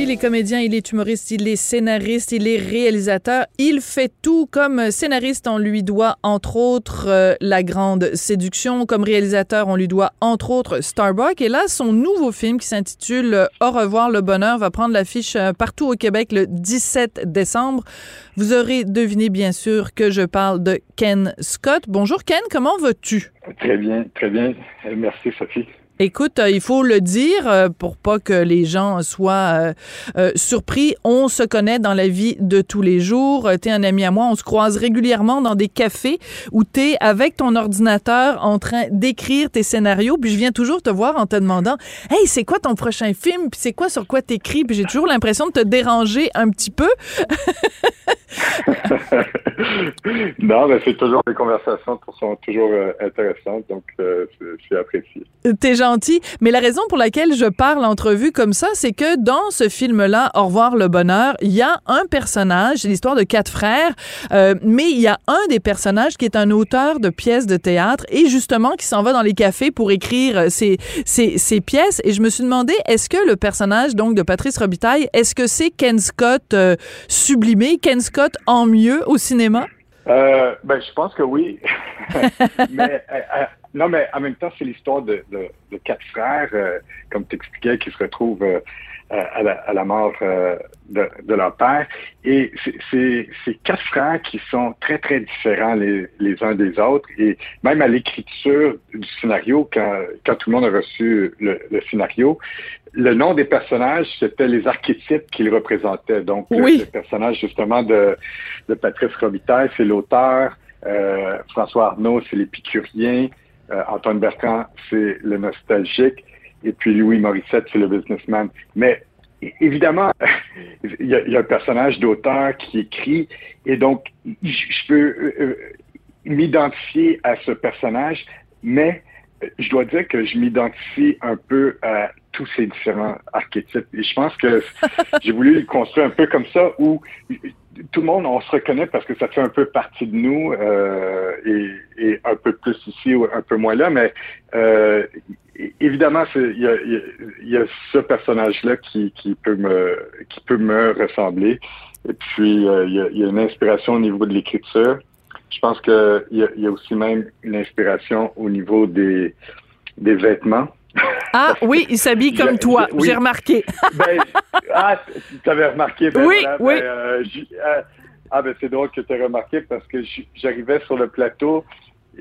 Il est comédien, il est humoriste, il est scénariste, il est réalisateur. Il fait tout. Comme scénariste, on lui doit entre autres euh, La Grande Séduction. Comme réalisateur, on lui doit entre autres Starbuck. Et là, son nouveau film qui s'intitule euh, Au revoir le bonheur va prendre l'affiche euh, partout au Québec le 17 décembre. Vous aurez deviné bien sûr que je parle de Ken Scott. Bonjour Ken, comment vas-tu? Très bien, très bien. Merci Sophie. Écoute, euh, il faut le dire euh, pour pas que les gens soient euh, surpris. On se connaît dans la vie de tous les jours. Tu es un ami à moi. On se croise régulièrement dans des cafés où tu es avec ton ordinateur en train d'écrire tes scénarios. Puis je viens toujours te voir en te demandant Hey, c'est quoi ton prochain film? Puis c'est quoi sur quoi t'écris? Puis j'ai toujours l'impression de te déranger un petit peu. non, mais c'est toujours des conversations qui sont toujours intéressantes. Donc, je suis apprécié. T'es gentil. Mais la raison pour laquelle je parle entrevue comme ça, c'est que dans ce film-là, Au revoir le bonheur, il y a un personnage, c'est l'histoire de quatre frères, euh, mais il y a un des personnages qui est un auteur de pièces de théâtre et justement qui s'en va dans les cafés pour écrire ses, ses, pièces. Et je me suis demandé, est-ce que le personnage donc de Patrice Robitaille, est-ce que c'est Ken Scott euh, sublimé, Ken Scott en mieux au cinéma? Euh, ben, je pense que oui. mais non, mais en même temps, c'est l'histoire de, de, quatre frères, euh, comme tu expliquais, qui se retrouvent euh, à, la, à, la, mort euh, de, de, leur père. Et c'est ces quatre frères qui sont très, très différents les, les uns des autres. Et même à l'écriture du scénario, quand, quand tout le monde a reçu le, le scénario, le nom des personnages, c'était les archétypes qu'ils représentaient. Donc, oui. le, personnage, justement, de, de Patrice Robitaille, c'est l'auteur. François Arnaud, c'est l'épicurien. Euh, Antoine Bertrand, c'est le nostalgique. Et puis Louis Morissette, c'est le businessman. Mais évidemment, il y, a, y a un personnage d'auteur qui écrit. Et donc, je peux euh, euh, m'identifier à ce personnage, mais je dois dire que je m'identifie un peu à tous ces différents archétypes. Et je pense que j'ai voulu le construire un peu comme ça, où tout le monde, on se reconnaît parce que ça fait un peu partie de nous euh, et, et, un peu plus ici ou un peu moins là, mais euh, évidemment, il y a, y a, ce personnage-là qui, qui, peut me qui peut me ressembler. Et puis, euh, il, y a, il, y a, une inspiration au niveau de l'écriture. Je pense qu'il y, a, aussi même une inspiration au niveau des, des vêtements. Ah oui, il s'habille comme toi, oui. j'ai remarqué. ben, ah, tu avais remarqué. Ben, oui, voilà, oui. Ben, euh, euh, ah ben c'est drôle que tu aies remarqué parce que j'arrivais sur le plateau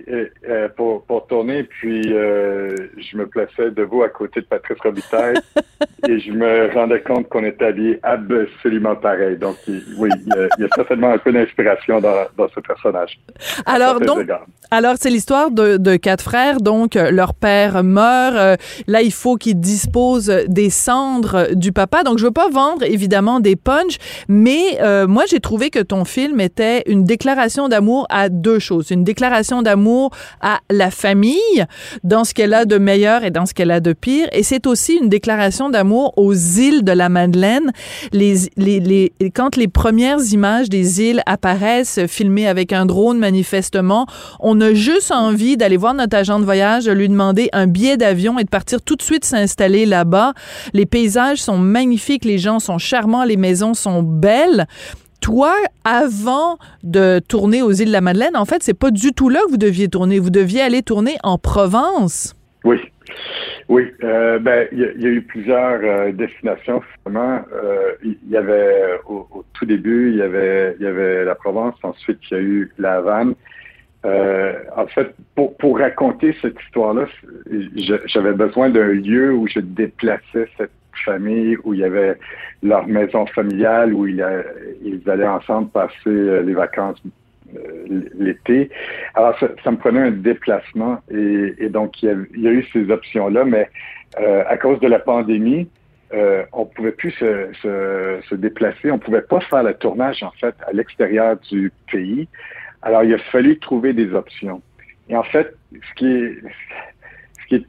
euh, pour, pour tourner, puis euh, je me plaçais debout à côté de Patrice Robitaille et je me rendais compte qu'on était habillés absolument pareil. Donc, oui, il y, a, il y a certainement un peu d'inspiration dans, dans, ce personnage. Alors, donc, alors c'est l'histoire de, de, quatre frères. Donc, leur père meurt. Euh, là, il faut qu'ils disposent des cendres du papa. Donc, je veux pas vendre, évidemment, des punchs, mais euh, moi, j'ai trouvé que ton film était une déclaration d'amour à deux choses. Une déclaration d'amour à la famille dans ce qu'elle a de meilleur et dans ce qu'elle a de pire. Et c'est aussi une déclaration d'amour aux îles de la Madeleine. Quand les premières images des îles apparaissent, filmées avec un drone manifestement, on a juste envie d'aller voir notre agent de voyage, de lui demander un billet d'avion et de partir tout de suite s'installer là-bas. Les paysages sont magnifiques, les gens sont charmants, les maisons sont belles toi, avant de tourner aux îles de la Madeleine, en fait, c'est pas du tout là que vous deviez tourner. Vous deviez aller tourner en Provence. Oui. Oui, euh, ben il y, a eu plusieurs euh, destinations finalement. Euh, il y avait au, au, tout début, il y avait il y avait la Provence. Ensuite, il y a eu la Havane. En fait, pour, pour raconter cette histoire-là, j'avais besoin d'un lieu où je déplaçais cette famille, où il y avait leur maison familiale, où ils allaient ensemble passer euh, les vacances euh, l'été. Alors, ça, me prenait un déplacement et, donc, il y, a, eu ces options-là, mais euh, à cause de la pandémie, on pouvait plus se, déplacer, on pouvait pas faire le tournage, en fait, à l'extérieur du pays. Alors, il a fallu trouver des options. Et en fait, ce qui ce qui est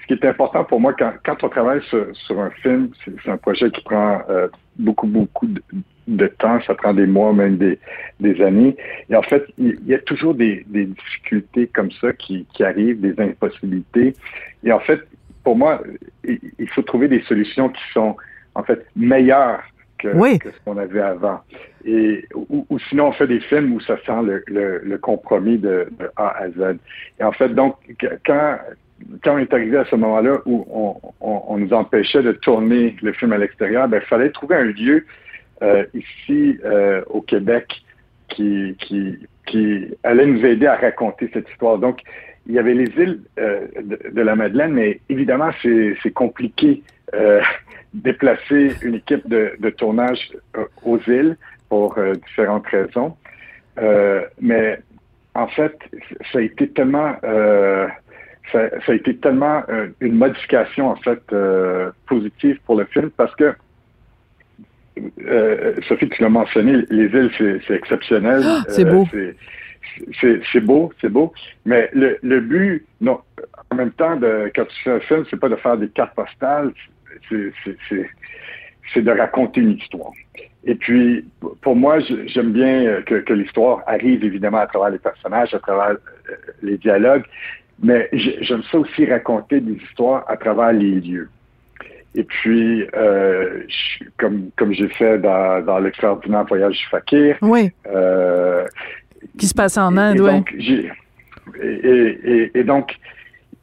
ce qui est important pour moi quand, quand on travaille sur, sur un film, c'est un projet qui prend euh, beaucoup, beaucoup de, temps, ça prend des mois, même des, des années. Et en fait, il, y a toujours des, des difficultés comme ça qui, qui arrivent, des impossibilités. Et en fait, pour moi, il faut trouver des solutions qui sont en fait meilleures que, ce qu'on avait avant. Et ou, sinon on fait des films où ça sent le, le, compromis de, A à Z. Et en fait, donc quand quand on est arrivé à ce moment-là où on, nous empêchait de tourner le film à l'extérieur, ben, il fallait trouver un lieu euh, ici euh, au Québec qui, allait nous aider à raconter cette histoire. Donc, il y avait les îles euh, de, la Madeleine, mais évidemment, c'est compliqué déplacer une équipe de, tournage aux îles pour différentes raisons. mais en fait, ça a été tellement ça, ça, a été tellement une modification en fait positive pour le film parce que Sophie, tu l'as mentionné, les îles, c'est exceptionnel. Ah, c'est beau c'est beau, c'est beau. Mais le, le but, non, en même temps, de, quand tu fais un film, c'est pas de faire des cartes postales, c'est de raconter une histoire. Et puis, pour moi, j'aime bien que, que l'histoire arrive évidemment à travers les personnages, à travers euh, les dialogues, mais j'aime ça aussi raconter des histoires à travers les lieux. Et puis, euh, comme, comme j'ai fait dans, dans l'extraordinaire voyage du Fakir, oui. euh, qui se passe en Inde, oui. Et, et, donc,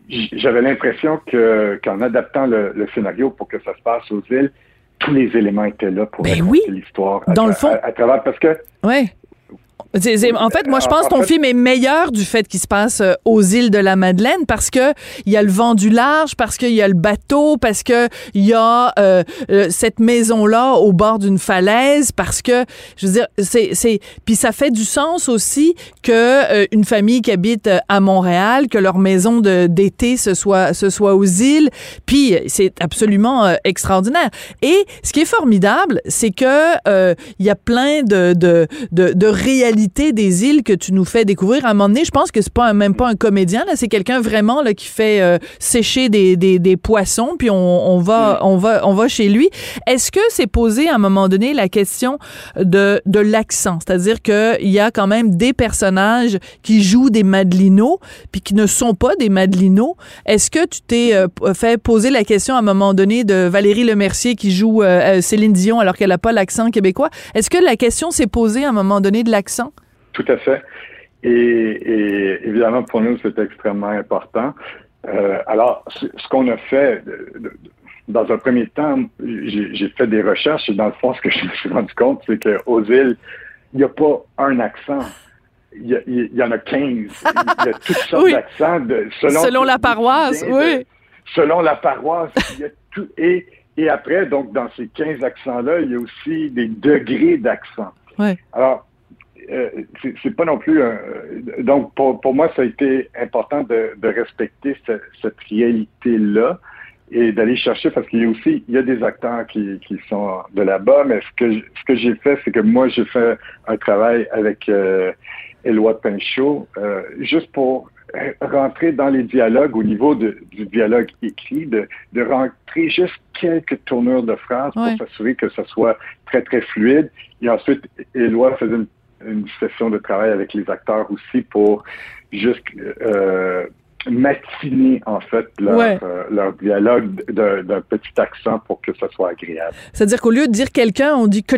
j'avais l'impression que qu'en adaptant le, scénario pour que ça se passe aux îles, tous les éléments étaient là pour ben raconter l'histoire. Dans le fond. À, travers, parce que. Oui en fait, moi, je pense que ton film est meilleur du fait qu'il se passe euh, aux îles de la Madeleine parce que il y a le vent du large, parce qu'il y a le bateau, parce que il y a euh, euh, cette maison-là au bord d'une falaise, parce que, je veux dire, c'est, c'est, puis ça fait du sens aussi que une famille qui habite à Montréal, que leur maison de, d'été ce soit, ce soit aux îles, puis c'est absolument extraordinaire. Et ce qui est formidable, c'est que il y a plein de, de, de, de réalités des îles que tu nous fais découvrir. À un moment donné, je pense que c'est pas même pas un comédien, là, c'est quelqu'un vraiment là, qui fait euh, sécher des, des, des, poissons, puis on, on, va, on, va, on va chez lui. Est-ce que c'est posé à un moment donné la question de, de l'accent? C'est-à-dire qu'il y a quand même des personnages qui jouent des Madelinos, puis qui ne sont pas des Madelinos. Est-ce que tu t'es euh, fait poser la question à un moment donné de Valérie Lemercier qui joue euh, Céline Dion alors qu'elle n'a pas l'accent québécois? Est-ce que la question s'est posée à un moment donné de l'accent? Tout à fait. Et, évidemment, pour nous, c'est extrêmement important. Euh, alors, ce qu'on a fait, dans un premier temps, j'ai fait des recherches et dans le fond, ce que je me suis rendu compte, c'est qu'aux îles, il n'y a pas un accent. Il y, en a 15. Il y a toutes sortes d'accents. Selon, selon la paroisse, oui. selon la paroisse. Il y a tout, et, et après, donc, dans ces 15 accents-là, il y a aussi des degrés d'accent. Ouais. Alors, euh, c'est pas non plus un, donc pour, pour moi ça a été important de, de respecter cette réalité là et d'aller chercher parce qu'il y a aussi il y a des acteurs qui, qui sont de là-bas mais ce que ce que j'ai fait c'est que moi j'ai fait un travail avec euh, Éloi Pinchot euh, juste pour rentrer dans les dialogues au niveau de, du dialogue écrit, de, de rentrer juste quelques tournures de phrases pour s'assurer que ce soit très, très fluide. Et ensuite, Éloi faisait une une session de travail avec les acteurs aussi pour juste euh, matiner en fait leur, euh, leur dialogue d'un petit accent pour que ça soit agréable. C'est-à-dire qu'au lieu de dire quelqu'un, on dit que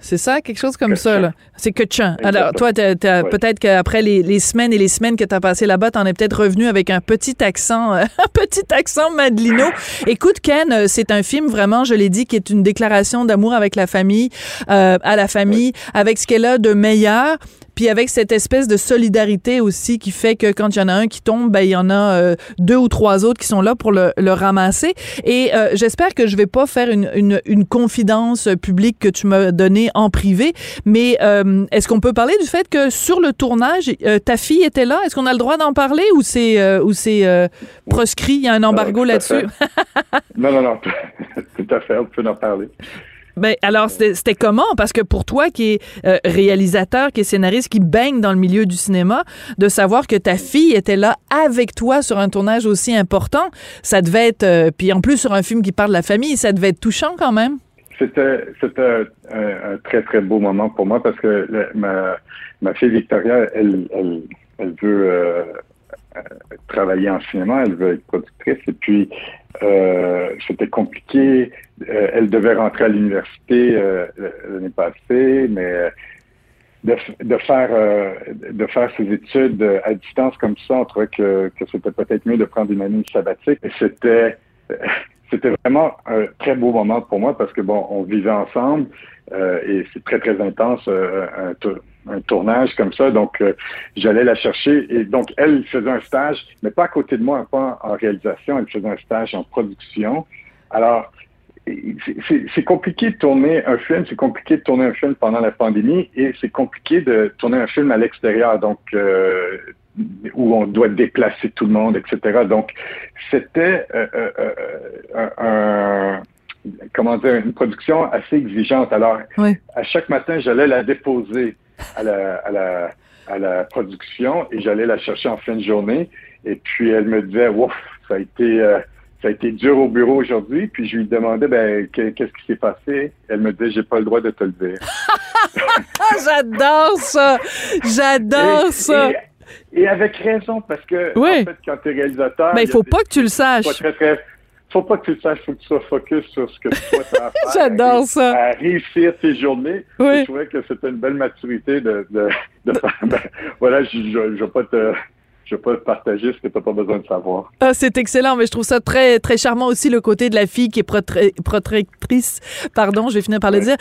c'est ça, quelque chose comme ça, là. C'est que tchan. Alors, toi, peut-être qu'après les, les, semaines et les semaines que tu as passées là-bas, tu en es peut-être revenu avec un petit accent, un petit accent madelino. Écoute, Ken, euh, c'est un film vraiment, je l'ai dit, qui est une déclaration d'amour avec la famille, euh, à la famille, avec ce qu'elle a de meilleur. Puis avec cette espèce de solidarité aussi qui fait que quand il y en a un qui tombe, ben il y en a euh, deux ou trois autres qui sont là pour le, le ramasser. Et euh, j'espère que je vais pas faire une, une, une confidence publique que tu m'as donnée en privé, mais euh, est-ce qu'on peut parler du fait que sur le tournage, ta fille était là? Est-ce qu'on a le droit d'en parler ou c'est ou c'est proscrit? Il y a un embargo là-dessus? non, non, non. Tout à fait, on peut en parler. Ben, alors, c'était comment? Parce que pour toi, qui est euh, réalisateur, qui est scénariste, qui baigne dans le milieu du cinéma, de savoir que ta fille était là avec toi sur un tournage aussi important, ça devait être... Euh, puis en plus, sur un film qui parle de la famille, ça devait être touchant quand même. c'était c'était un, très très beau moment pour moi parce que ma ma fille Victoria, elle elle, elle veut euh, travailler en cinéma, elle veut être productrice et puis euh, c'était compliqué. Euh, elle devait rentrer à l'université euh, l'année passée, mais de, faire de faire ses études à distance comme ça, on trouvait que, c'était peut-être mieux de prendre une année sabbatique. Et c'était c'était vraiment un très beau moment pour moi parce que bon, on vivait ensemble et c'est très très intense un, un, tournage comme ça. Donc euh, j'allais la chercher et donc elle faisait un stage, mais pas à côté de moi, pas en réalisation. Elle faisait un stage en production. Alors c'est compliqué de tourner un film, c'est compliqué de tourner un film pendant la pandémie et c'est compliqué de tourner un film à l'extérieur. Donc où on doit déplacer tout le monde, etc. Donc, c'était euh, euh, euh, un, comment dire, une production assez exigeante. Alors, à chaque matin, j'allais la déposer à la, à la, à la production et j'allais la chercher en fin de journée. Et puis, elle me disait, ouf, ça a été... ça a été dur au bureau aujourd'hui, puis je lui demandais ben qu'est-ce qui s'est passé? Elle me disait j'ai pas le droit de te le dire. J'adore ça, j'adore ça. Et avec raison, parce que en fait, quand tu es réalisateur. Mais il faut pas que tu le saches. Très, très, faut pas que tu le saches, faut que tu sois focus sur ce que tu dois faire. J'adore ça. À réussir tes journées. Je trouvais que c'était une belle maturité de, de, de ben, voilà, je, je, je vais pas te je vais pas te partager ce que tu n'as pas besoin de savoir. Ah, c'est excellent, mais je trouve ça très, très charmant aussi le côté de la fille qui est protectrice, pardon, je vais finir par le dire,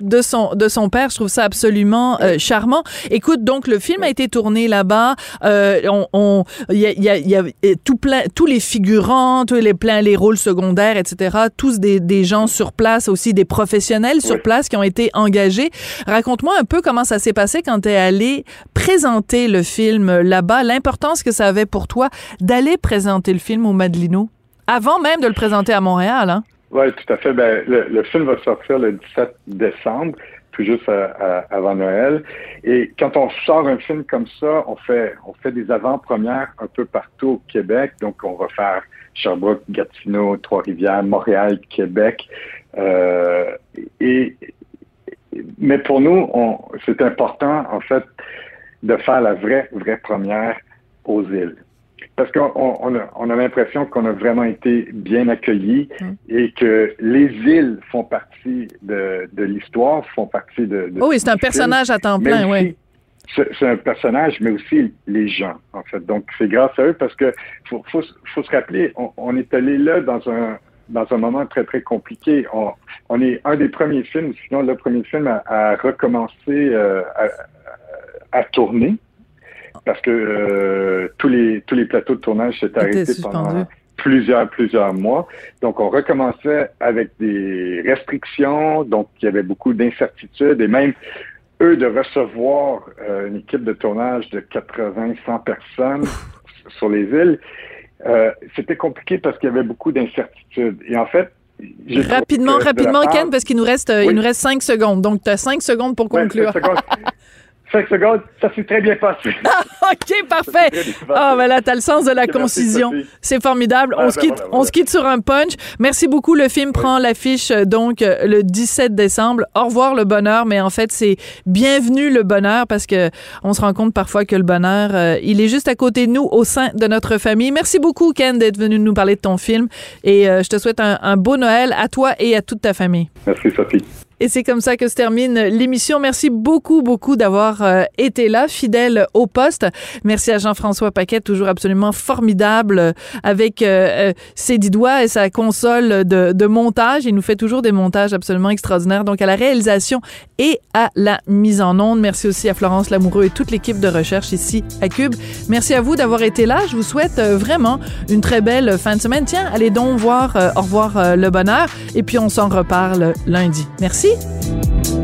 de son de son père. Je trouve ça absolument euh, charmant. Écoute, donc le film a été tourné là-bas. Euh, on il y a, y, a, y a tout plein tous les figurants, tous les plein les rôles secondaires, etc. Tous des, des gens sur place aussi, des professionnels sur place qui ont été engagés. Raconte-moi un peu comment ça s'est passé quand tu es allé présenter le film là-bas, l'importance que ça avait pour toi d'aller présenter le film au Madelino avant même de le présenter à Montréal. Hein? Oui, tout à fait. Ben, le, film va sortir le 17 décembre, tout juste avant Noël. Et quand on sort un film comme ça, on fait, on fait des avant-premières un peu partout au Québec. Donc, on va faire Sherbrooke, Gatineau, Trois-Rivières, Montréal, Québec. Euh, et, mais pour nous, c'est important, en fait, de faire la vraie, vraie première aux îles parce qu'on on a, on a l'impression qu'on a vraiment été bien accueillis mm. et que les îles font partie de, de l'histoire, font partie de. oh oui, c'est un personnage à temps plein, oui. C'est un personnage, mais aussi les gens, en fait. Donc, c'est grâce à eux parce que faut, faut, faut se rappeler, on, on, est allé là dans un dans un moment très, très compliqué. On, on est un des premiers films, sinon le premier film à, à recommencer euh, à, à, tourner parce que euh, tous les tous les plateaux de tournage s'étaient arrêtés pendant plusieurs plusieurs mois. Donc on recommençait avec des restrictions, donc il y avait beaucoup d'incertitudes et même eux de recevoir euh, une équipe de tournage de 80 100 personnes sur les îles, euh, c'était compliqué parce qu'il y avait beaucoup d'incertitudes. Et en fait, Rapidement, rapidement, Ken, parce qu'il nous reste, il nous reste cinq secondes. Donc, tu as cinq secondes pour conclure. Secondes, ça s'est très bien passé. OK, parfait. Ah, ben là, t'as le sens de la concision. C'est formidable. on, ah, se ben quitte, on se quitte sur un punch. Merci beaucoup. Le film prend l'affiche, euh, donc, euh, le 17 décembre. Au revoir, le bonheur. Mais en fait, c'est bienvenue, le bonheur, parce que on se rend compte parfois que le bonheur, euh, il est juste à côté de nous, au sein de notre famille. Merci beaucoup, Ken, d'être venu nous parler de ton film. Et je te souhaite un, un beau Noël à toi et à toute ta famille. Merci, Sophie. Et c'est comme ça que se termine l'émission. Merci beaucoup, beaucoup d'avoir euh, été là, fidèle au poste. Merci à Jean-François Paquet, toujours absolument formidable euh, avec euh, ses dix doigts et sa console de, montage. Il nous fait toujours des montages absolument extraordinaires. Donc à la réalisation et à la mise en onde. Merci aussi à Florence Lamoureux et toute l'équipe de recherche ici à Cube. Merci à vous d'avoir été là. Je vous souhaite vraiment une très belle fin de semaine. Tiens, allez donc voir Au revoir le bonheur et puis on s'en reparle lundi. Merci. Bye.